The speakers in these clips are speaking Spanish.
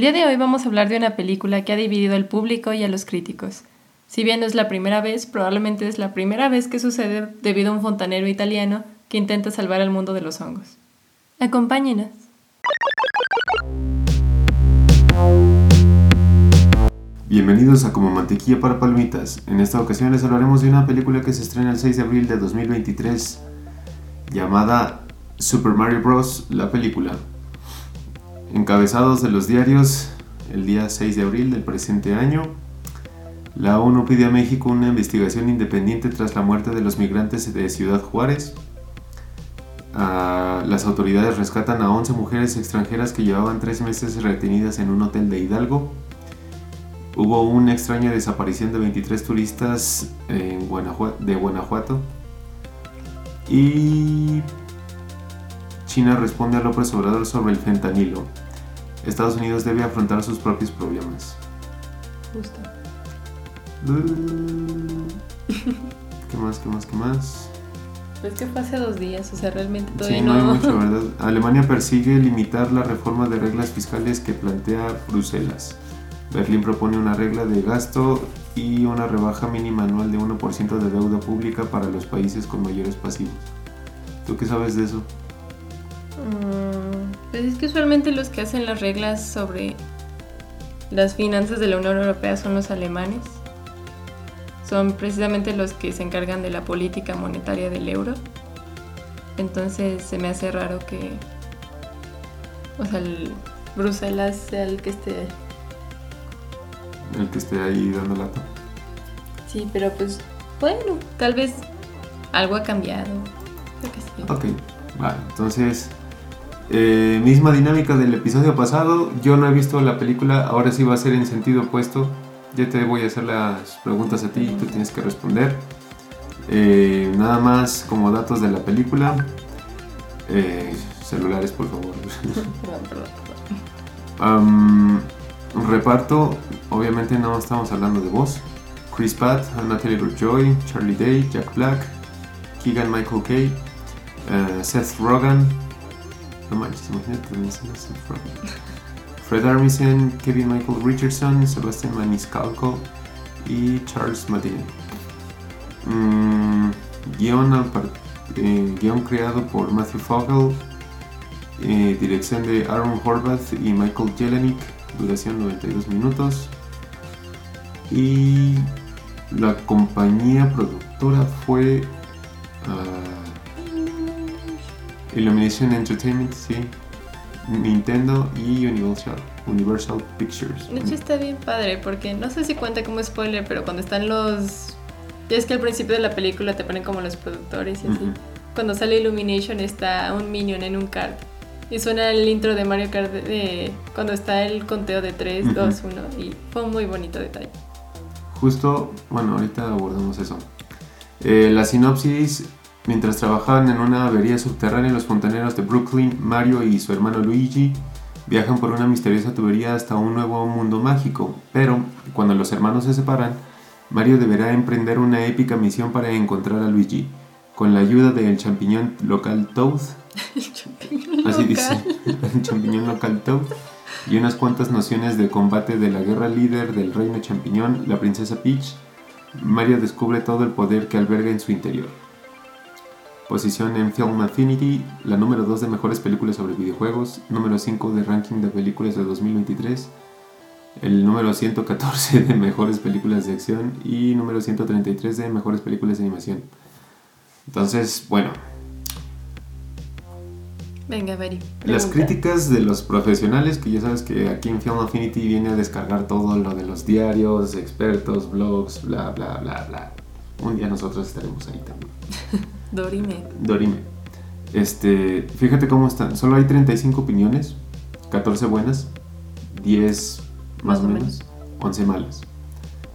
El día de hoy vamos a hablar de una película que ha dividido al público y a los críticos. Si bien no es la primera vez, probablemente es la primera vez que sucede debido a un fontanero italiano que intenta salvar al mundo de los hongos. Acompáñenos. Bienvenidos a Como Mantequilla para Palmitas. En esta ocasión les hablaremos de una película que se estrena el 6 de abril de 2023 llamada Super Mario Bros. La película. Encabezados de los diarios el día 6 de abril del presente año, la ONU pide a México una investigación independiente tras la muerte de los migrantes de Ciudad Juárez. Ah, las autoridades rescatan a 11 mujeres extranjeras que llevaban tres meses retenidas en un hotel de Hidalgo. Hubo una extraña desaparición de 23 turistas en de Guanajuato. Y China responde a López Obrador sobre el fentanilo. Estados Unidos debe afrontar sus propios problemas. Justo. ¿Qué más? ¿Qué más? ¿Qué más? Es que fue hace dos días, o sea, realmente todavía sí, no, hay mucho, ¿verdad? Alemania persigue limitar la reforma de reglas fiscales que plantea Bruselas. Berlín propone una regla de gasto y una rebaja mínima anual de 1% de deuda pública para los países con mayores pasivos. ¿Tú qué sabes de eso? Mm, pues es que usualmente los que hacen las reglas sobre las finanzas de la Unión Europea son los alemanes. Son precisamente los que se encargan de la política monetaria del euro. Entonces se me hace raro que, o sea, el Bruselas sea el que esté el que esté ahí dando lata. Sí, pero pues bueno, tal vez algo ha cambiado. Ok, vale, entonces eh, misma dinámica del episodio pasado. Yo no he visto la película, ahora sí va a ser en sentido opuesto. Ya te voy a hacer las preguntas a ti y tú tienes que responder. Eh, nada más como datos de la película. Eh, celulares, por favor. um, reparto, obviamente no estamos hablando de voz. Chris Pratt, Natalie Joy, Charlie Day, Jack Black, Keegan Michael Kay, Seth Rogen, no manches, Rogen. Fred Armisen, Kevin Michael Richardson, Sebastian Maniscalco y Charles Madden. Mm, eh, guion, creado por Matthew Fogel, eh, dirección de Aaron Horvath y Michael Jelenic, duración 92 minutos. Y la compañía productora fue uh, Illumination Entertainment, sí, Nintendo y Universal, Universal Pictures. De hecho está bien padre porque no sé si cuenta como spoiler, pero cuando están los... Ya es que al principio de la película te ponen como los productores y así. Cuando sale Illumination está un minion en un card. Y suena el intro de Mario Kart de, cuando está el conteo de 3, 2, 1. Y fue un muy bonito detalle. Justo, bueno, ahorita abordamos eso. Eh, la sinopsis Mientras trabajaban en una avería subterránea, los fontaneros de Brooklyn, Mario y su hermano Luigi viajan por una misteriosa tubería hasta un nuevo mundo mágico. Pero, cuando los hermanos se separan, Mario deberá emprender una épica misión para encontrar a Luigi. Con la ayuda del champiñón local Toad, así dice, el champiñón local Toad, y unas cuantas nociones de combate de la guerra líder del reino champiñón, la princesa Peach, Mario descubre todo el poder que alberga en su interior posición en Film Affinity, la número 2 de mejores películas sobre videojuegos, número 5 de ranking de películas de 2023, el número 114 de mejores películas de acción y número 133 de mejores películas de animación. Entonces, bueno. Venga, Bari. Las críticas de los profesionales, que ya sabes que aquí en Film Affinity viene a descargar todo lo de los diarios, expertos, blogs, bla, bla, bla, bla. Un día nosotros estaremos ahí también. Dorime. Dorime. Este, fíjate cómo están. Solo hay 35 opiniones, 14 buenas, 10 más, o menos, 11 malas.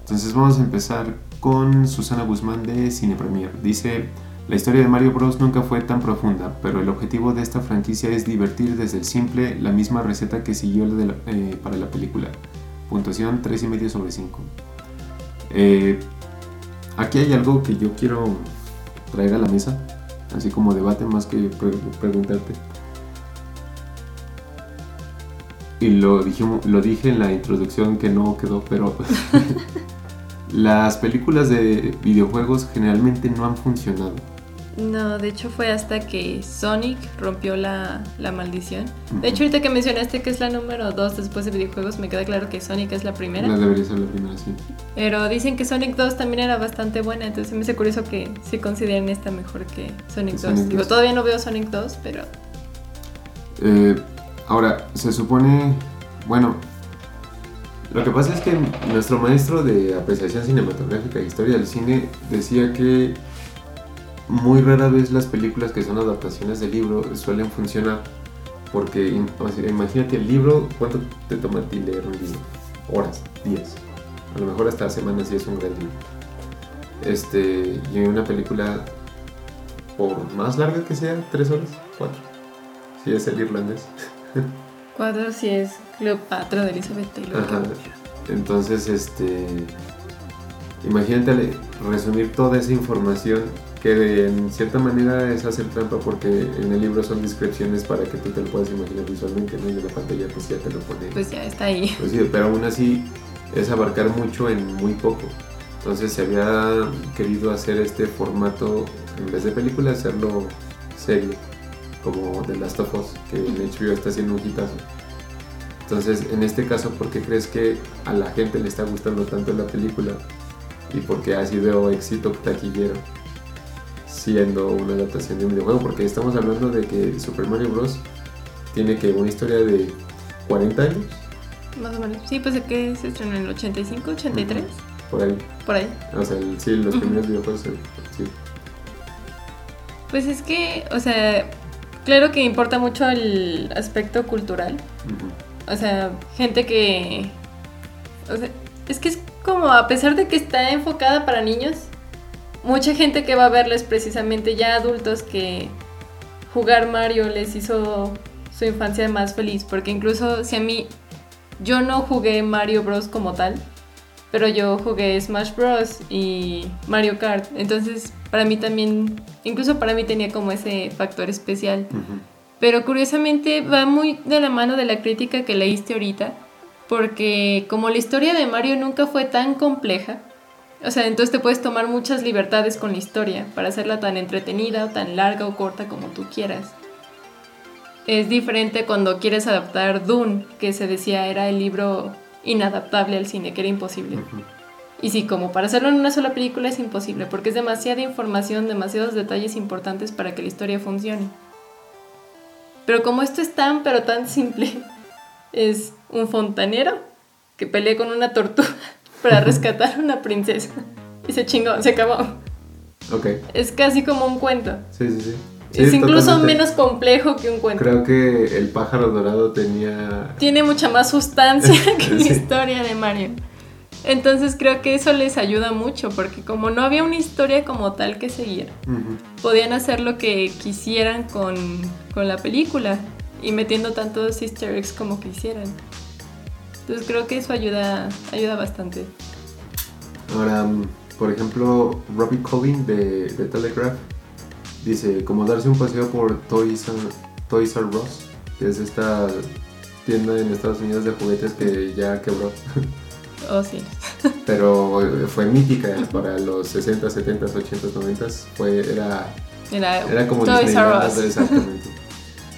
Entonces vamos a empezar con Susana Guzmán de Cine Premier. Dice, la historia de Mario Bros nunca fue tan profunda, pero el objetivo de esta franquicia es divertir desde el simple la misma receta que siguió eh, para la película. Puntuación 3,5 sobre 5. Eh, aquí hay algo que yo quiero traer a la mesa, así como debate más que preguntarte. Y lo, lo dije en la introducción que no quedó, pero las películas de videojuegos generalmente no han funcionado. No, de hecho fue hasta que Sonic rompió la, maldición. De hecho, ahorita que mencionaste que es la número 2 después de videojuegos, me queda claro que Sonic es la primera. La debería ser la primera, sí. Pero dicen que Sonic 2 también era bastante buena, entonces me hace curioso que se consideren esta mejor que Sonic, 2. Digo, todavía no veo Sonic 2, pero... Eh, ahora, se supone... Bueno, lo que pasa es que nuestro maestro de apreciación cinematográfica e historia del cine decía que muy rara vez las películas que son adaptaciones de libro suelen funcionar porque imagínate el libro, ¿cuánto te toma a ti leer un libro? Horas, días, a lo mejor hasta semanas si es un gran libro. Este, y una película, por más larga que sea, tres horas, cuatro, si es el irlandés. Cuatro si es Cleopatra de Elizabeth Taylor. Entonces, este, imagínate resumir toda esa información que en cierta manera es hacer trampa porque en el libro son descripciones para que tú te lo puedas imaginar visualmente, ¿no? Y en la pantalla pues ya te lo pone. Pues ya está ahí. Pues sí, pero aún así es abarcar mucho en muy poco. Entonces se había querido hacer este formato, en vez de película, hacerlo serie, como The Last of Us, que en HBO está haciendo un hitazo. Entonces, en este caso, ¿por qué crees que a la gente le está gustando tanto la película? Y por qué ha sido éxito taquillero siendo una adaptación de un videojuego, porque estamos hablando de que Super Mario Bros. tiene que una historia de 40 años. Más o menos. Sí, pues de que se estrenó en el 85, 83. Por ahí. Por ahí. O sea, sí, los primeros videojuegos, sí. Pues es que, o sea, claro que importa mucho el aspecto cultural. O sea, gente que... O sea, es que es como, a pesar de que está enfocada para niños, mucha gente que va a verles precisamente ya adultos que jugar Mario les hizo su infancia más feliz, porque incluso si a mí yo no jugué Mario Bros. como tal, pero yo jugué Smash Bros. y Mario Kart, entonces para mí también, incluso para mí tenía como ese factor especial. Pero curiosamente va muy de la mano de la crítica que leíste ahorita, porque como la historia de Mario nunca fue tan compleja, o sea, entonces te puedes tomar muchas libertades con la historia para hacerla tan entretenida o tan larga o corta como tú quieras. Es diferente cuando quieres adaptar Dune, que se decía era el libro inadaptable al cine, que era imposible. Y sí, como para hacerlo en una sola película es imposible, porque es demasiada información, demasiados detalles importantes para que la historia funcione. Pero como esto es tan, pero tan simple, es un fontanero que pelea con una tortuga para rescatar a una princesa. Y se chingó, se acabó. Ok. Es casi como un cuento. Sí, sí, sí. es incluso menos complejo que un cuento. Creo que el pájaro dorado tenía... Tiene mucha más sustancia que la historia de Mario. Entonces creo que eso les ayuda mucho, porque como no había una historia como tal que seguir, podían hacer lo que quisieran con, con la película y metiendo tantos easter eggs como quisieran. Entonces creo que eso ayuda, ayuda bastante. Ahora, por ejemplo, Robbie Collin de, de, Telegraph dice, como darse un paseo por Toys R, Toys R Us, que es esta tienda en Estados Unidos de juguetes que ya quebró. Oh, sí. Pero fue mítica para los 60, 70, 80, 90. Fue, era, era, era como Toys R Us. Exactamente.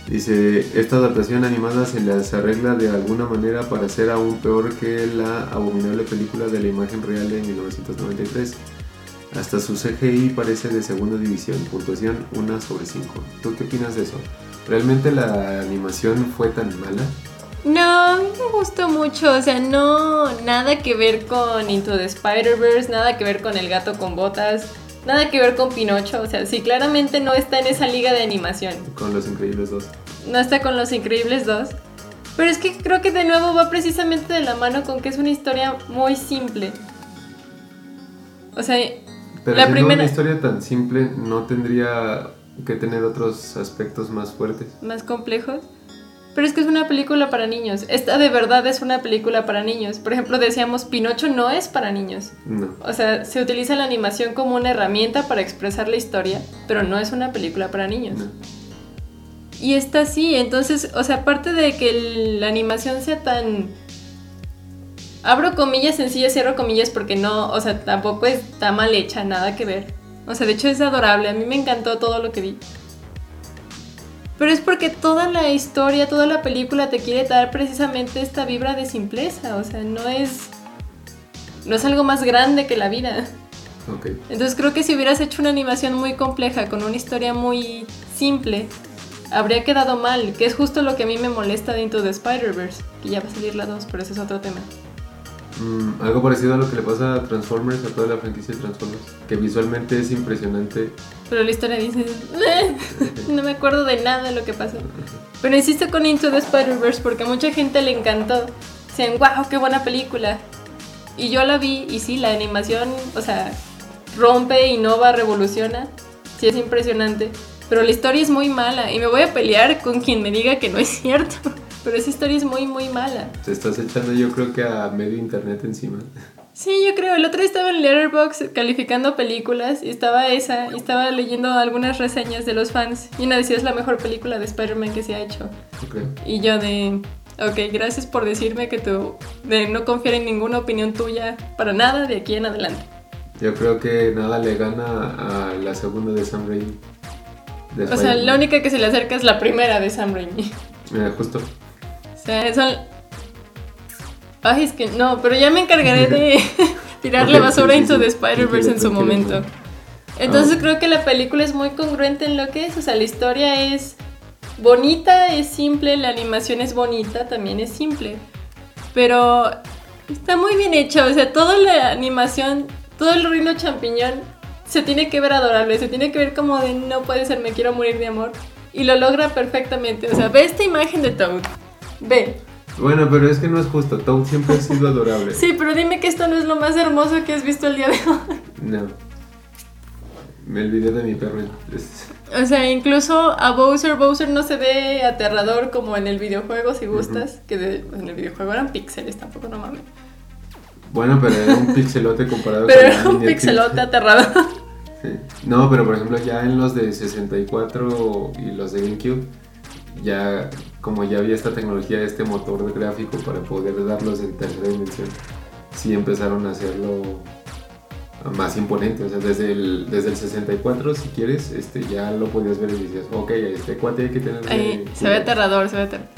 Dice, esta adaptación animada se les arregla de alguna manera para ser aún peor que la abominable película de la imagen real de 1993. Hasta su CGI parece de segunda división, puntuación 1 sobre 5. ¿Tú qué opinas de eso? ¿Realmente la animación fue tan mala? No, a mí me gustó mucho, o sea, no, nada que ver con Into the Spider-Verse, nada que ver con El gato con botas, nada que ver con Pinocho, o sea, sí, claramente no está en esa liga de animación. Con Los Increíbles 2. No está con Los Increíbles 2. Pero es que creo que de nuevo va precisamente de la mano con que es una historia muy simple. O sea, Pero La primera- una historia tan simple, no tendría que tener otros aspectos más fuertes. más complejos. Pero es que es una película para niños. Esta de verdad es una película para niños. Por ejemplo, decíamos, Pinocho no es para niños. No. O sea, se utiliza la animación como una herramienta para expresar la historia, pero no es una película para niños. no. Y esta sí, entonces, o sea, aparte de que el- la animación sea tan... Abro comillas sencillas, cierro comillas porque no, o sea, tampoco está mal hecha, nada que ver. O sea, de hecho es adorable, a mí me encantó todo lo que vi. Pero es porque toda la historia, toda la película te quiere dar precisamente esta vibra de simpleza, o sea, no es... No es algo más grande que la vida. Ok. Entonces creo que si hubieras hecho una animación muy compleja, con una historia muy simple, habría quedado mal, que es justo lo que a mí me molesta de Into the Spider-Verse, que ya va a salir la 2, pero ese es otro tema. Mm, algo parecido a lo que le pasa a Transformers, a toda la franquicia de Transformers, que visualmente es impresionante. Pero la historia dice, "Eh, no me acuerdo de nada de lo que pasó. Pero insisto con Into the Spider-Verse porque mucha gente le encantó. Dicen, wow, qué buena película. Y yo la vi y sí, la animación, o sea, rompe, innova, revoluciona. Sí, es impresionante. Pero la historia es muy mala y me voy a pelear con quien me diga que no es cierto. Pero esa historia es muy, muy mala. Te estás echando yo creo que a medio internet encima. Sí, yo creo. El otro día estaba en Letterboxd calificando películas y estaba esa y estaba leyendo algunas reseñas de los fans y una decía es la mejor película de Spider-Man que se ha hecho. Creo. Y yo de, ok, gracias por decirme que tú, de no confiar en ninguna opinión tuya para nada de aquí en adelante. Yo creo que nada le gana a la segunda de Sam Raimi. O sea, la única que se le acerca es la primera de Sam Raimi. Mira, justo. O sea, son... Ay, es que no, pero ya me encargaré de tirarle basura Into sí. the Spider-Verse en su momento. tranquilo. Entonces Ah. creo que la película es muy congruente en lo que es. O sea, la historia es bonita, es simple, la animación es bonita, también es simple. Pero está muy bien hecha. O sea, toda la animación, todo el reino champiñón se tiene que ver adorable, se tiene que ver como de no puede ser, me quiero morir de amor. Y lo logra perfectamente. O sea, ve esta imagen de Toad. Ve. Bueno, pero es que no es justo. Toad siempre ha sido adorable. Sí, pero dime que esto no es lo más hermoso que has visto el día de hoy. No. Me olvidé de mi perro. O sea, incluso a Bowser, Bowser no se ve aterrador como en el videojuego, si gustas. Que de- en el videojuego eran píxeles, tampoco no mames. Bueno, pero era un pixelote comparado Pero con era un pixelote aterrador. Sí. No, pero por ejemplo ya en los de 64 y los de GameCube, ya como ya había esta tecnología, este motor de gráfico para poder darlos en tercera dimensión, sí empezaron a hacerlo más imponente. O sea, desde el, desde el 64, si quieres, este, ya lo podías ver y decías, ok, este cuate hay que tener... Ahí, se ve aterrador, se ve aterrador.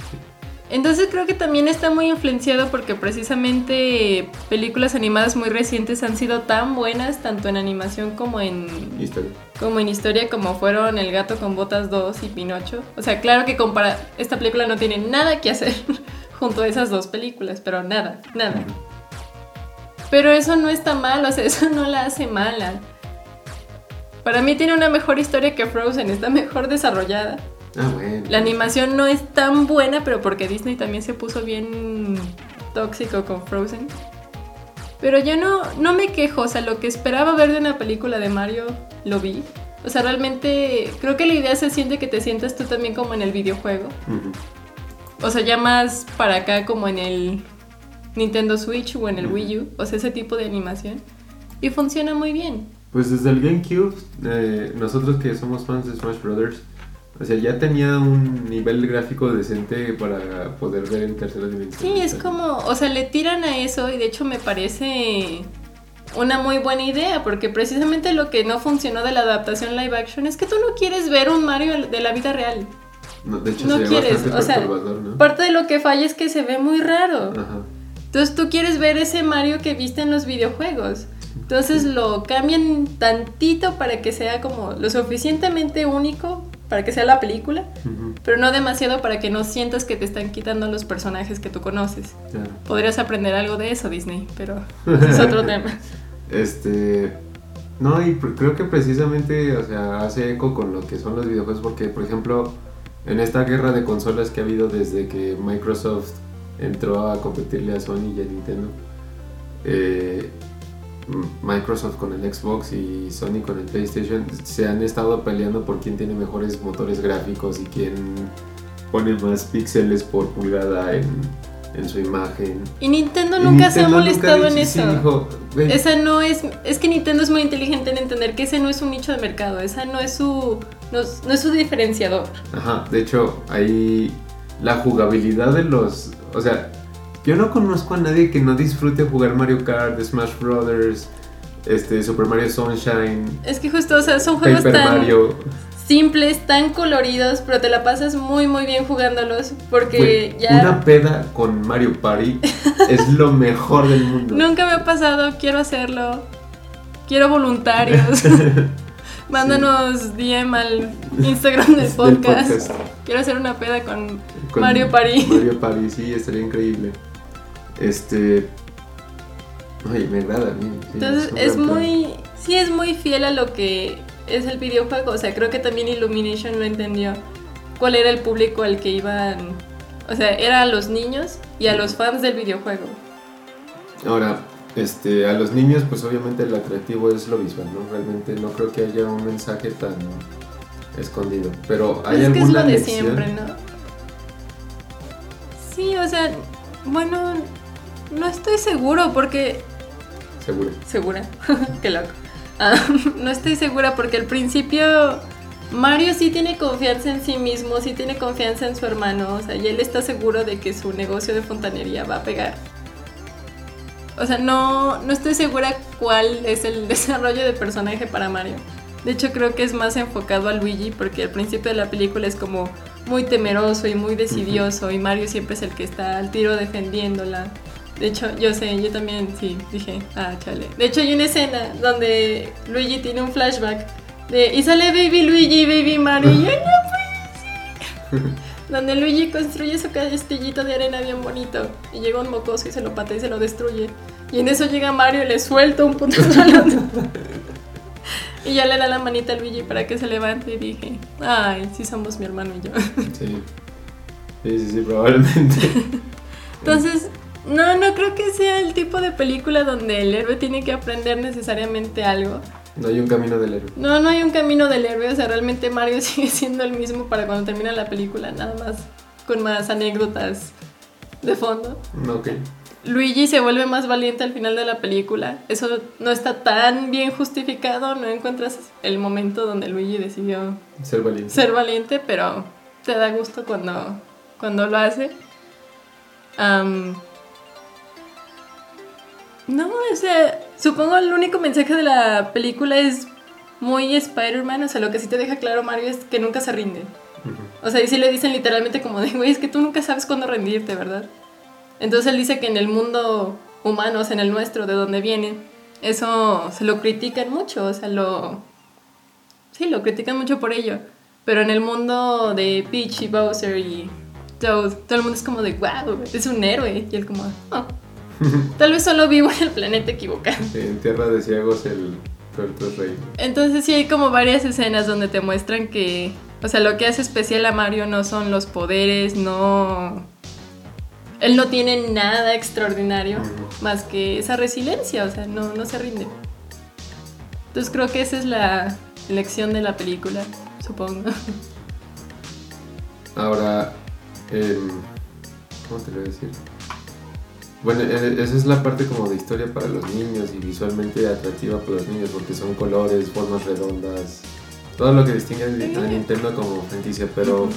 Entonces creo que también está muy influenciado porque precisamente películas animadas muy recientes han sido tan buenas, tanto en animación como en Historia. como en historia como fueron El gato con botas 2 y Pinocho. O sea, claro que compara esta película no tiene nada que hacer junto a esas dos películas, pero nada, nada. Pero eso no está mal, o sea, eso no la hace mala. Para mí tiene una mejor historia que Frozen, está mejor desarrollada. Ah, bueno. La animación no es tan buena, pero porque Disney también se puso bien tóxico con Frozen. Pero yo no, no me quejo, o sea, lo que esperaba ver de una película de Mario, lo vi. O sea, realmente creo que la idea se siente que te sientas tú también como en el videojuego. O sea, ya más para acá como en el Nintendo Switch o en el Wii U. O sea, ese tipo de animación. Y funciona muy bien. Pues desde el GameCube, eh, nosotros que somos fans de Smash Brothers, o sea, ya tenía un nivel gráfico decente para poder ver en tercera dimensión. Sí, es como, o sea, le tiran a eso y de hecho me parece una muy buena idea porque precisamente lo que no funcionó de la adaptación live action es que tú no quieres ver un Mario de la vida real. No, de hecho, No se quieres, o sea, ¿no? Parte de lo que falla es que se ve muy raro. Ajá. Entonces tú quieres ver ese Mario que viste en los videojuegos. Entonces lo cambian tantito para que sea como lo suficientemente único para que sea la película, pero no demasiado para que no sientas que te están quitando los personajes que tú conoces. Podrías aprender algo de eso, Disney, pero es otro tema. Este. No, y creo que precisamente, o sea, hace eco con lo que son los videojuegos, porque, por ejemplo, en esta guerra de consolas que ha habido desde que Microsoft entró a competirle a Sony y a Nintendo, eh, Microsoft con el Xbox y Sony con el PlayStation se han estado peleando por quién tiene mejores motores gráficos y quién pone más píxeles por pulgada en, en su imagen. Y Nintendo nunca se ha molestado en eso. sí, dijo, "Güey, Esa no es. Es que Nintendo es muy inteligente en entender que ese no es un nicho de mercado. Esa no es su. No, es- no es su diferenciador. Ajá, de hecho, ahí la jugabilidad de los. O sea, yo no conozco a nadie que no disfrute jugar Mario Kart, Smash Brothers, este, Super Mario Sunshine, Es que justo, o sea, son juegos Paper tan Mario. simples, tan coloridos, pero te la pasas muy, muy bien jugándolos. Porque ya. Una peda con Mario Party es lo mejor del mundo. Nunca me ha pasado, quiero hacerlo. Quiero voluntarios. Mándanos DM al Instagram del podcast. Quiero hacer una peda con, Con Mario Party. Mario Party, sí, estaría increíble. Este. Ay, me agrada a mí. sí, Entonces es plan. muy, sí es muy fiel a lo que es el videojuego. O sea, creo que también Illumination lo entendió. ¿Cuál era el público al que iban? O sea, era a los niños y a los fans del videojuego. Ahora, este, a los niños, pues obviamente el atractivo es lo visual, ¿no? Realmente no creo que haya un mensaje tan escondido. Pero hay Pues es que es lo de lección. siempre, ¿no? Sí, o sea, bueno, no estoy seguro porque Seguro. ¿Segura? Qué loco. Ah, no estoy segura porque al principio Mario sí tiene confianza en sí mismo, sí tiene confianza en su hermano, o sea, y él está seguro de que su negocio de fontanería va a pegar. O sea, no, no estoy segura cuál es el desarrollo de personaje para Mario. De hecho, creo que es más enfocado a Luigi porque al principio de la película es como muy temeroso y muy decidioso y Mario siempre es el que está al tiro defendiéndola. De hecho, yo sé, yo también sí, dije, ah, chale. De hecho, hay una escena donde Luigi tiene un flashback de, y sale Baby Luigi, Baby Mario, y yo, no puede. Donde Luigi construye su castillito de arena bien bonito y llega un mocoso y se lo patea y se lo destruye. Y en eso llega Mario y le suelta un otro. Y ya le da la manita a Luigi para que se levante y dije, ay, sí somos mi hermano y yo. Sí. Sí, sí, sí, probablemente. Entonces, no, no creo que sea el tipo de película donde el héroe tiene que aprender necesariamente algo. No hay un camino del héroe. No, no hay un camino del héroe, o sea, realmente Mario sigue siendo el mismo para cuando termina la película, nada más con más anécdotas de fondo. No, ok. Luigi se vuelve más valiente al final de la película. Eso no está tan bien justificado, no encuentras el momento donde Luigi decidió Ser valiente. ser valiente, pero te da gusto cuando, cuando lo hace. Am, no, o sea, supongo el único mensaje de la película es muy Spider-Man, o sea, lo que sí te deja claro Mario es que nunca se rinde. O sea, y sí le dicen literalmente como de, güey, es que tú nunca sabes cuándo rendirte, ¿verdad? Entonces él dice que en el mundo humano, o sea, en el nuestro, de donde viene, eso se lo critican mucho, o sea, lo... Sí, lo critican mucho por ello. Pero en el mundo de Peach y Bowser y Toad, todo el mundo es como de, wow, es un héroe. Y él como, "Oh, tal vez solo vivo en el planeta equivocado. Sí, en Tierra de Ciegos el tuerto es rey. Entonces sí hay como varias escenas donde te muestran que, o sea, lo que hace especial a Mario no son los poderes, no... Él no tiene nada extraordinario más que esa resiliencia, o sea, no, no se rinde. Entonces creo que esa es la lección de la película, supongo. Ahora, ¿cómo te lo voy a decir? Bueno, e- esa es la parte como de historia para los niños y visualmente atractiva para los niños porque son colores, formas redondas, todo lo que distingue a Nintendo como franquicia, pero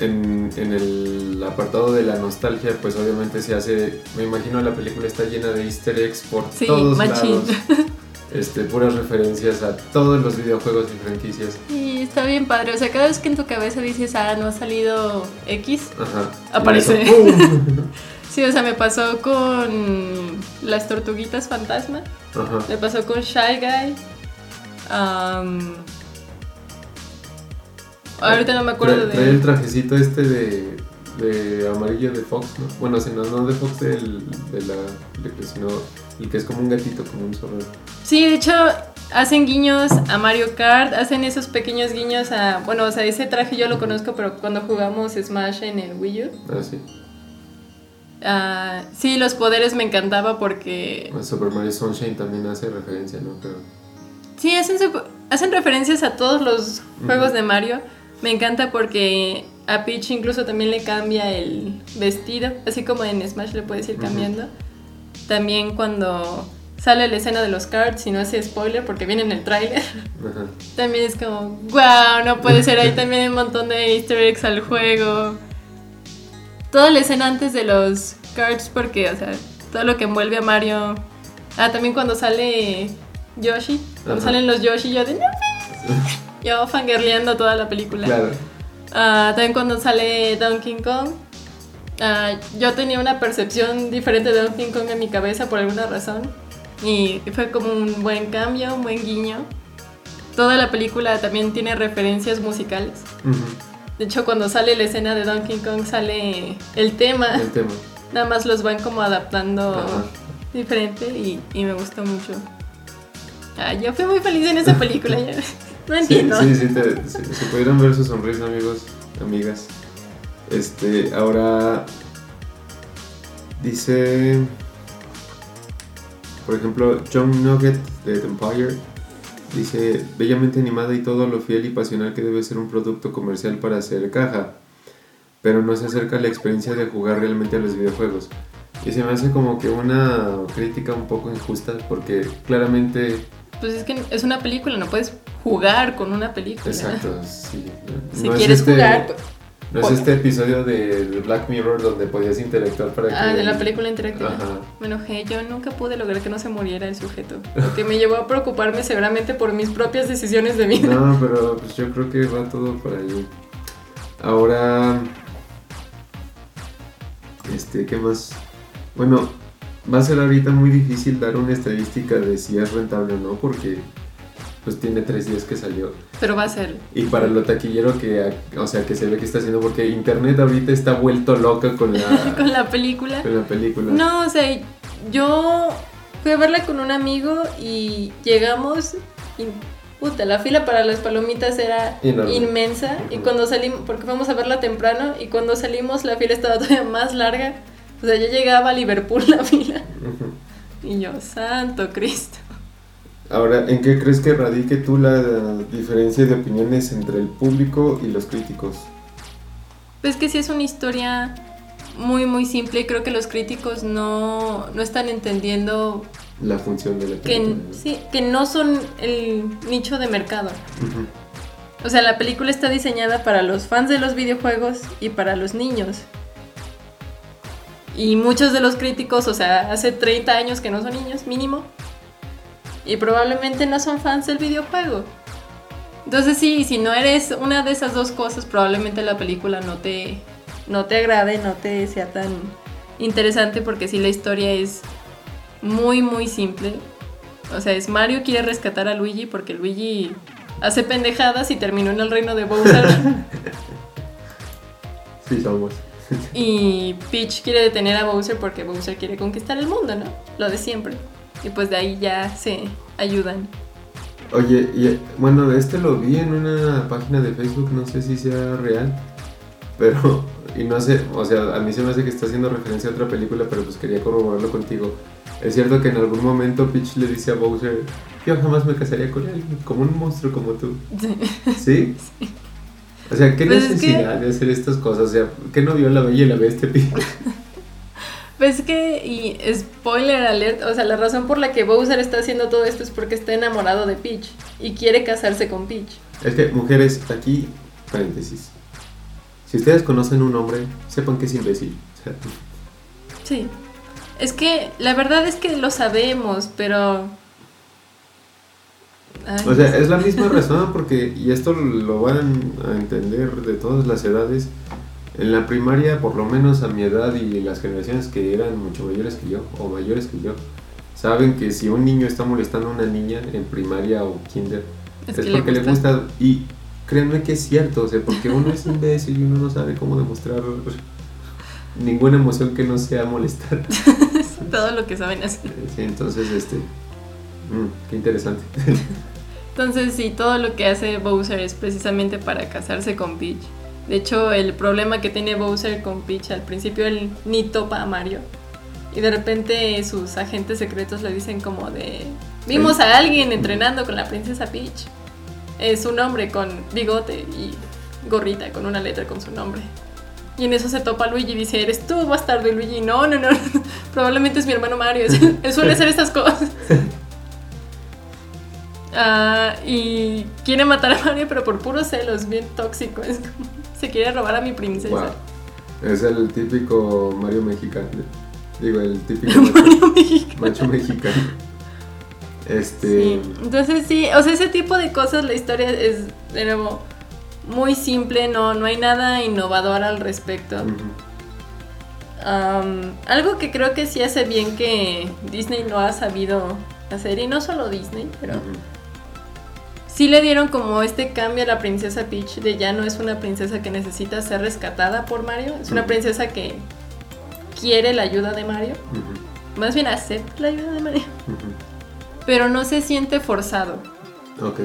en, en el apartado de la nostalgia, pues obviamente se hace, me imagino la película está llena de easter eggs por Sí, todos machín. lados, este, puras referencias a todos los videojuegos y franquicias. Y está bien padre, o sea, cada vez que en tu cabeza dices, ah, no ha salido X, Ajá. Aparece. Eso. sí, o sea, me pasó con las tortuguitas fantasma. Ajá. Me pasó con Shy Guy. am, ahorita no me acuerdo Trae, trae el de. trajecito este de, de amarillo de Fox, ¿no? Bueno, si no, no de Fox, del, de la película, sino el que es como un gatito, como un zorro. Sí, de hecho, hacen guiños a Mario Kart, hacen esos pequeños guiños a. Bueno, o sea, ese traje yo lo conozco, pero cuando jugamos Smash en el Wii U. Ah, sí. Ah, sí, los poderes me encantaba porque... Super Mario Sunshine también hace referencia, ¿no? Pero... Sí, hacen, hacen referencias a todos los juegos de Mario. Me encanta porque a Peach incluso también le cambia el vestido, así como en Smash le puedes ir cambiando. También cuando sale la escena de los cards y no hace spoiler porque viene en el tráiler. También es como, wow, no puede ser. Ahí también hay un montón de easter eggs al juego. Toda la escena antes de los cards porque, o sea, todo lo que envuelve a Mario. Ah, también cuando sale Yoshi, cuando salen los Yoshi, yo de no Yo fangirleando toda la película. Claro. Ah, también cuando sale Donkey Kong. Ah, yo tenía una percepción diferente de Donkey Kong en mi cabeza por alguna razón. Y fue como un buen cambio, un buen guiño. Toda la película también tiene referencias musicales. De hecho, cuando sale la escena de Donkey Kong sale el tema. El tema. Nada más los van como adaptando diferente y, y, me gustó mucho. Ah, yo fui muy feliz en esa película. no entiendo. Sí, sí, sí, pudieron ver su sonrisa, amigos, amigas. Este, ahora dice por ejemplo, John Nugget de The Empire dice, bellamente animada y todo lo fiel y pasional que debe ser un producto comercial para hacer caja, pero no se acerca a la experiencia de jugar realmente a los videojuegos. Y se me hace como que una crítica un poco injusta porque claramente... Pues es que es una película, no puedes jugar con una película. Exacto, sí. Si quieres este jugar, ¿No es este episodio de Black Mirror donde podías interactuar para que... Ah, de la película interactiva. Ajá. Me enojé, yo nunca pude lograr que no se muriera el sujeto. Lo que me llevó a preocuparme severamente por mis propias decisiones de vida. No, pero pues yo creo que va todo por ahí. Ahora... Este, ¿qué más? Bueno, va a ser ahorita muy difícil dar una estadística de si es rentable o no, porque pues tiene tres días que salió. Pero va a ser. Y para lo taquillero que, o sea, que se ve que está haciendo, porque internet ahorita está vuelto loca con la... con la película. Con la película. No, o sea, yo fui a verla con un amigo y llegamos y... Puta, la fila para las palomitas era inmensa y cuando salimos, porque fuimos a verla temprano y cuando salimos la fila estaba todavía más larga. O sea, ya llegaba a Liverpool la fila. Y yo, santo Cristo. Ahora, ¿en qué crees que radique tú la diferencia de opiniones entre el público y los críticos? Pues que sí es una historia muy, muy simple y creo que los críticos no, están entendiendo... La función de la película. Que, sí, que no son el nicho de mercado. O sea, la película está diseñada para los fans de los videojuegos y para los niños. Y muchos de los críticos, o sea, hace 30 años que no son niños, mínimo, y probablemente no son fans del videojuego. Entonces sí, si no eres una de esas dos cosas, probablemente la película no te, no te agrade, no te sea tan interesante porque sí la historia es muy muy simple. O sea, es Mario quiere rescatar a Luigi porque Luigi hace pendejadas y terminó en el reino de Bowser. sí, somos. y Peach quiere detener a Bowser porque Bowser quiere conquistar el mundo, ¿no? Lo de siempre y pues de ahí ya se ayudan. Oye, y, bueno, este lo vi en una página de Facebook, no sé si sea real, pero, y no sé, o sea, a mí se me hace que está haciendo referencia a otra película, pero pues quería corroborarlo contigo. Es cierto que en algún momento Peach le dice a Bowser, yo jamás me casaría con él, como un monstruo como tú. ¿Sí? sí. O sea, ¿qué pues necesidad de hacer estas cosas? O sea, ¿qué no vio la bella y la bestia, Pues que, y spoiler alert, o sea, la razón por la que Bowser está haciendo todo esto es porque está enamorado de Peach y quiere casarse con Peach. Es que, mujeres, aquí, paréntesis. Si ustedes conocen un hombre, sepan que es imbécil. Sí. Es que la verdad es que lo sabemos, pero... o sea, es la misma razón porque, y esto lo van a entender de todas las edades, en la primaria, por lo menos a mi edad y las generaciones que eran mucho mayores que yo o mayores que yo, saben que si un niño está molestando a una niña en primaria o kinder, es, porque le gusta. Y créanme que es cierto, o sea, porque uno es imbécil y uno no sabe cómo demostrar ninguna emoción que no sea molestar. Todo lo que saben hacer. Sí, entonces, este. Mm, qué interesante. entonces, sí, todo lo que hace Bowser es precisamente para casarse con Peach. De hecho, el problema que tiene Bowser con Peach, al principio él ni topa a Mario. Y de repente sus agentes secretos le dicen como de... Vimos a alguien entrenando con la princesa Peach. Es un hombre con bigote y gorrita con una letra con su nombre. Y en eso se topa Luigi y dice, ¿eres tú, bastardo? Luigi, no, no, no, probablemente es mi hermano Mario. Él suele hacer estas cosas. Ah, y quiere matar a Mario, pero por puros celos, bien tóxico. Es como, se quiere robar a mi princesa. Es el típico Mario mexicano. Digo, el típico macho, mexicano. macho mexicano. Este. Entonces sí, o sea, ese tipo de cosas, la historia es de nuevo muy simple, no, no hay nada innovador al respecto. algo que creo que sí hace bien que Disney lo ha sabido hacer, y no solo Disney, pero sí le dieron como este cambio a la princesa Peach de ya no es una princesa que necesita ser rescatada por Mario, es una princesa que quiere la ayuda de Mario. Más bien acepta la ayuda de Mario. Pero no se siente forzado. Ok.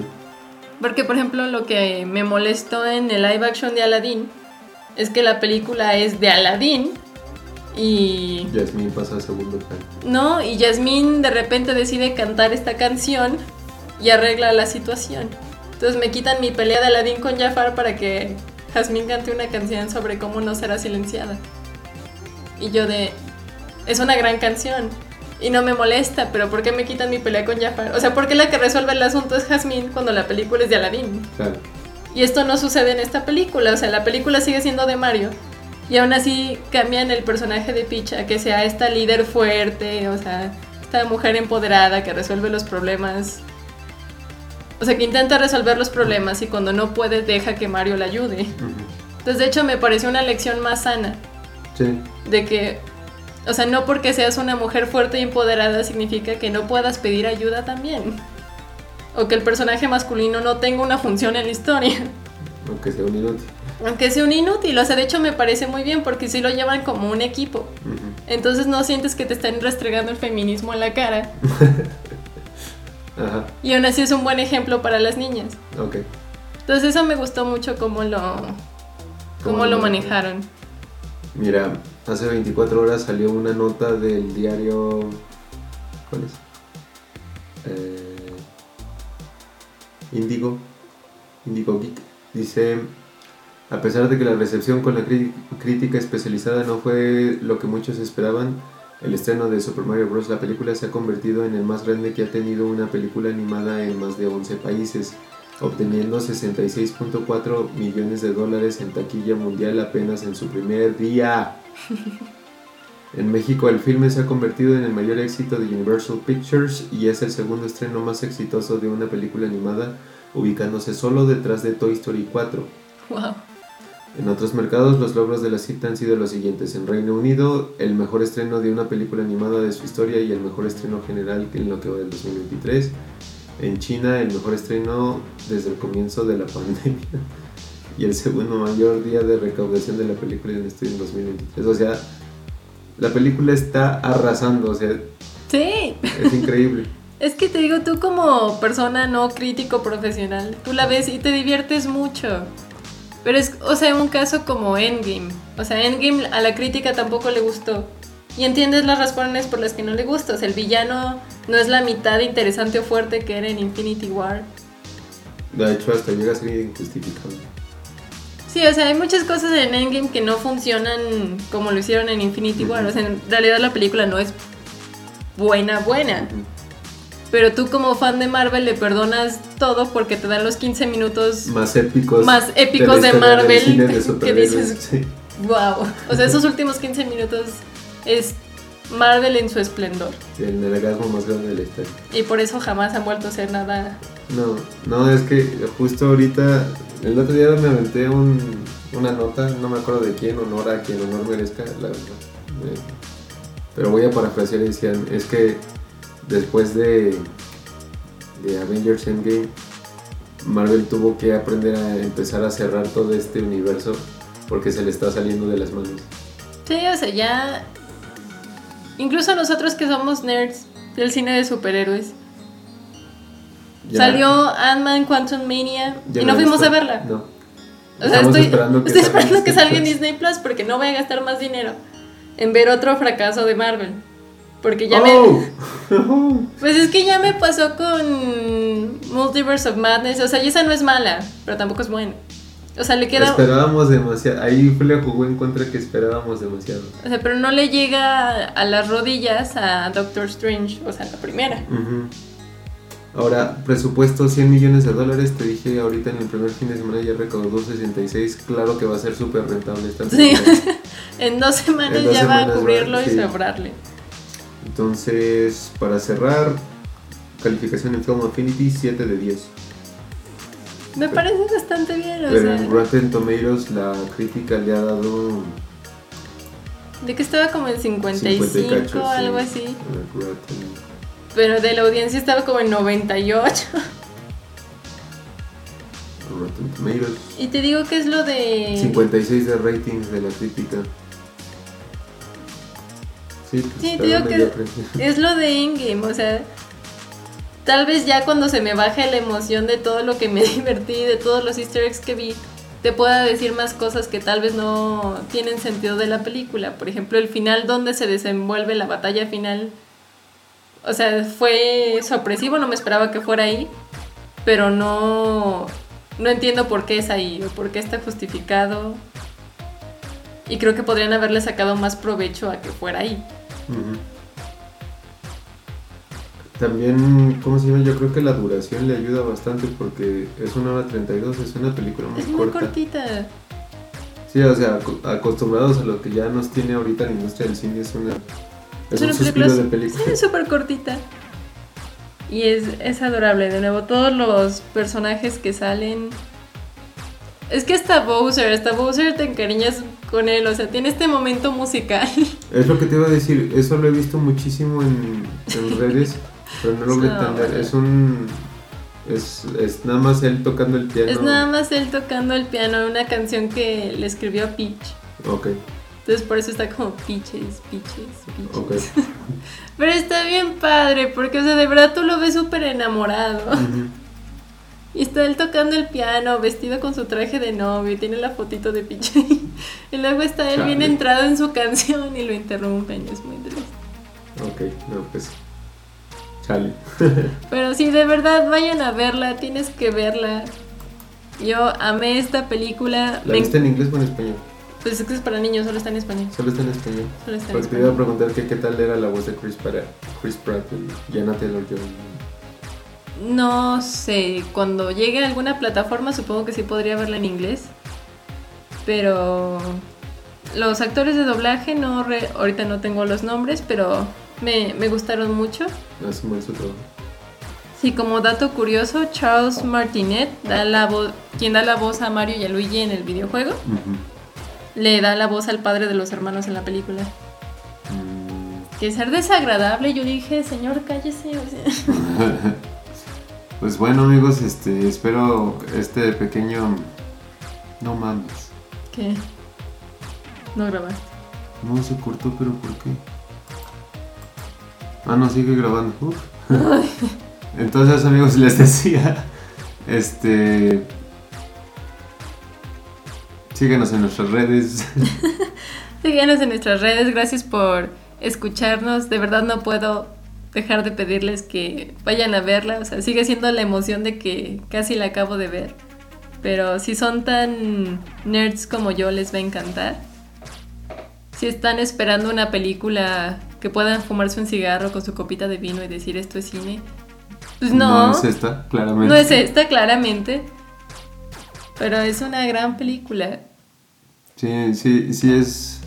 Porque, por ejemplo, lo que me molestó en el live action de Aladdin es que la película es de Aladdin y... Jasmine pasa a segundo plano. No, y Jasmine de repente decide cantar esta canción y arregla la situación. Entonces me quitan mi pelea de Aladdin con Jafar para que Jasmine cante una canción sobre cómo no será silenciada. Y yo de... Es una gran canción. Y no me molesta, pero ¿por qué me quitan mi pelea con Jafar? O sea, ¿por qué la que resuelve el asunto es Jasmine cuando la película es de Aladdin? Claro. Y esto no sucede en esta película. O sea, la película sigue siendo de Mario. Y aún así cambian el personaje de Peach a que sea esta líder fuerte, o sea, esta mujer empoderada que resuelve los problemas o sea, que intenta resolver los problemas y cuando no puede deja que Mario le ayude. Entonces, de hecho, me pareció una lección más sana. Sí. De que, o sea, no porque seas una mujer fuerte y empoderada significa que no puedas pedir ayuda también. O que el personaje masculino no tenga una función en la historia. Aunque sea un inútil. Aunque sea un inútil, o sea, de hecho me parece muy bien porque sí lo llevan como un equipo. Entonces no sientes que te están restregando el feminismo en la cara. Y aún así es un buen ejemplo para las niñas. Ok. Entonces eso me gustó mucho cómo lo, cómo lo manejaron. Mira, hace 24 horas salió una nota del diario... ¿Cuál es? Eh, Indigo. Indigo Geek. Dice, a pesar de que la recepción con la crítica especializada no fue lo que muchos esperaban, el estreno de Super Mario Bros. La película se ha convertido en el más grande que ha tenido una película animada en más de 11 países, obteniendo 66.4 millones de dólares en taquilla mundial apenas en su primer día. En México el filme se ha convertido en el mayor éxito de Universal Pictures y es el segundo estreno más exitoso de una película animada, ubicándose solo detrás de Toy Story 4. Wow. En otros mercados, los logros de la cita han sido los siguientes. En Reino Unido, el mejor estreno de una película animada de su historia y el mejor estreno general en lo que va del 2023. En China, el mejor estreno desde el comienzo de la pandemia. Y el segundo mayor día de recaudación de la película en este en 2023. O sea, la película está arrasando, o sea... Sí. Es increíble. Es que te digo, tú como persona no crítico profesional, tú la ves y te diviertes mucho. Pero es, o sea, un caso como Endgame. O sea, Endgame a la crítica tampoco le gustó. Y entiendes las razones por las que no le gusta. O sea, el villano no es la mitad interesante o fuerte que era en Infinity War. De hecho, hasta llega a ser injustificable. Sí, o sea, hay muchas cosas en Endgame que no funcionan como lo hicieron en Infinity War. O sea, en realidad la película no es buena, buena. Pero tú como fan de Marvel le perdonas todo porque te dan los 15 minutos más épicos, más épicos de, Marvel que dices, wow. O sea, esos últimos 15 minutos es Marvel en su esplendor. Sí, el orgasmo más grande de la historia. Y por eso jamás han vuelto a ser nada. No, no, es que justo ahorita, el otro día me aventé un, una nota, no me acuerdo de quién, honor a quien honor merezca, la verdad. Eh, pero voy a parafrasear y decían, es que después de, de Avengers Endgame, Marvel tuvo que aprender a empezar a cerrar todo este universo porque se le está saliendo de las manos. Sí, o sea, ya. Incluso nosotros que somos nerds del cine de superhéroes. Salió Ant-Man Quantum Mania y no fuimos a verla. No. O sea, estoy, esperando que, estoy esperando que salga en Disney Plus porque no voy a gastar más dinero en ver otro fracaso de Marvel. Porque ya oh. me. Pues es que ya me pasó con Multiverse of Madness. O sea, y esa no es mala, pero tampoco es buena. O sea, le queda. Esperábamos demasiado. Ahí le jugó en contra que esperábamos demasiado. O sea, pero no le llega a las rodillas a Doctor Strange, o sea, la primera. Ahora, presupuesto 100 millones de dólares. Te dije ahorita en el primer fin de semana ya recaudó 66. Claro que va a ser súper rentable esta Sí, en dos semanas ya va a cubrirlo y sobrarle. Entonces, para cerrar, calificación en Film Affinity 7 de 10. Me parece bastante bien. Pero en Rotten Tomatoes la crítica le ha dado. De que estaba como en 55 o algo así. Pero de la audiencia estaba como en 98. Rotten Tomatoes. Y te digo que es lo de. 56 de ratings de la crítica. Sí, pues sí te digo que es lo de Endgame, o sea tal vez ya cuando se me baje la emoción de todo lo que me divertí, de todos los easter eggs que vi, te pueda decir más cosas que tal vez no tienen sentido de la película. Por ejemplo, el final donde se desenvuelve la batalla final. O sea, fue sorpresivo, no me esperaba que fuera ahí, pero no, no entiendo por qué es ahí o por qué está justificado. Y creo que podrían haberle sacado más provecho a que fuera ahí. También, ¿cómo se llama? Yo creo que la duración le ayuda bastante porque es una hora 32, es una película muy es muy cortita. Sí, o sea, acostumbrados a lo que ya nos tiene ahorita la industria del cine, es una. Es, un suspiro de película. Sí, súper cortita. Y es, es adorable, de nuevo, todos los personajes que salen. Es que hasta Bowser, hasta Bowser te encariñas con él, o sea, tiene este momento musical. Es lo que te iba a decir, eso lo he visto muchísimo en, en redes. Pero no logré entender. Es un. Es, es, nada más él tocando el piano. Es nada más él tocando el piano, una canción que le escribió a Peach. Ok. Entonces por eso está como Peaches, Peaches, Peaches. Pero está bien padre, porque o sea, de verdad tú lo ves súper enamorado. Y está él tocando el piano, vestido con su traje de novio, tiene la fotito de Peach. y luego está él bien entrado en su canción y lo interrumpen, es muy triste. Ok, no, pues Chale. Pero sí, de verdad, vayan a verla, tienes que verla. Yo amé esta película. ¿La viste en inglés o en español? Pues es que es para niños, solo está en español. Solo está en español. Solo está en Porque te iba a preguntar que, qué tal era la voz de Chris, para, Chris Pratt y Anna Taylor-Joy. No sé, cuando llegue a alguna plataforma supongo que sí podría verla en inglés. Pero los actores de doblaje no ahorita no tengo los nombres, pero me, me gustaron mucho. Es ah, muy su Sí, como dato curioso, Charles Martinet, da la quien da la voz a Mario y a Luigi en el videojuego, le da la voz al padre de los hermanos en la película. Mm. Que ser desagradable, yo dije, señor, cállese. pues bueno, amigos, este, espero este pequeño. No mames. ¿Qué? No grabaste. No se cortó, pero ¿por qué? Ah, no, sigue grabando. Entonces, amigos, les decía, este... Síguenos en nuestras redes. Síguenos en nuestras redes. Gracias por escucharnos. De verdad no puedo dejar de pedirles que vayan a verla. O sea, sigue siendo la emoción de que casi la acabo de ver. Pero si son tan nerds como yo, les va a encantar. Si están esperando una película que puedan fumarse un cigarro con su copita de vino y decir esto es cine. Pues no. No es esta, claramente. No es esta, claramente. Pero es una gran película. Sí, sí, sí es.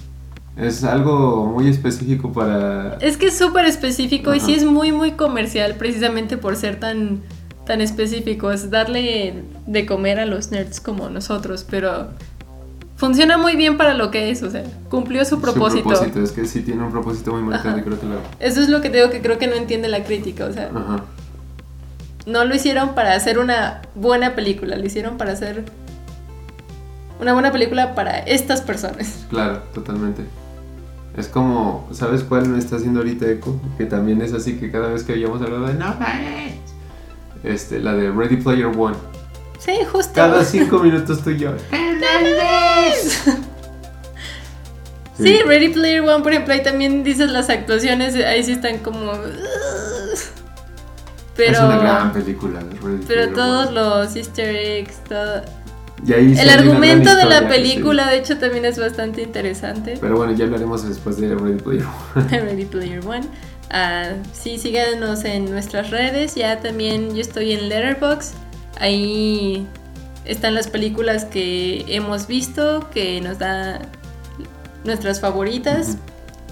Es algo muy específico para. Es que es súper específico y sí es muy, muy comercial, precisamente por ser tan, tan específico. Es darle de comer a los nerds como nosotros, pero funciona muy bien para lo que es, o sea, cumplió su propósito. Su propósito, es que sí tiene un propósito muy marcado y creo que lo... Eso es lo que digo que creo que no entiende la crítica, o sea. Ajá. No lo hicieron para hacer una buena película, lo hicieron para hacer una buena película para estas personas. Claro, totalmente. Es como, ¿sabes cuál me está haciendo ahorita eco? Que también es así que cada vez que oíamos hablar de no este, la de Ready Player One. Sí, justo. Cada cinco minutos tú y yo. vez! Sí, Ready Player One, por ejemplo, ahí también dices las actuaciones, ahí sí están como... Pero, es una gran película. pero todos los easter eggs, todo... el argumento de la película, de hecho, también es bastante interesante. Pero bueno, ya hablaremos después de Ready Player One. Ready Player One. Ah, sí, síganos en nuestras redes. Ya también yo estoy en Letterboxd. Ahí están las películas que hemos visto, que nos da nuestras favoritas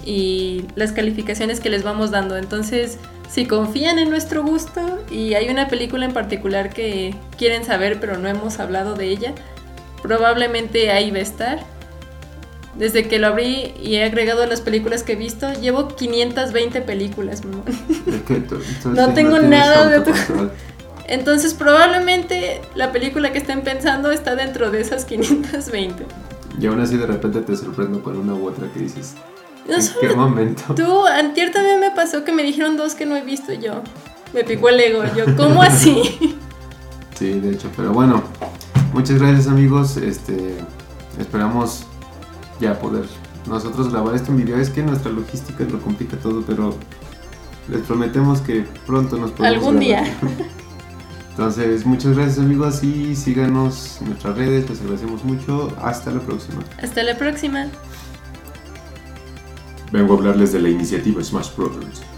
y las calificaciones que les vamos dando. Entonces, si confían en nuestro gusto y hay una película en particular que quieren saber pero no hemos hablado de ella, probablemente ahí va a estar. Desde que lo abrí y he agregado las películas que he visto, llevo 520 películas, no tengo nada de tu... Entonces probablemente la película que estén pensando está dentro de esas 520. Y aún así de repente te sorprendo con una u otra que dices. ¿En qué momento? Tú, antier también me pasó que me dijeron dos que no he visto yo. Me picó el ego. Yo, ¿cómo así? Sí, de hecho, pero bueno. Muchas gracias amigos. Este, esperamos ya poder nosotros grabar este video. Es que nuestra logística lo complica todo, pero les prometemos que pronto nos podemos Algún día. Entonces, muchas gracias amigos y síganos en nuestras redes, les agradecemos mucho. Hasta la próxima. Hasta la próxima. Vengo a hablarles de la iniciativa Smash Brothers.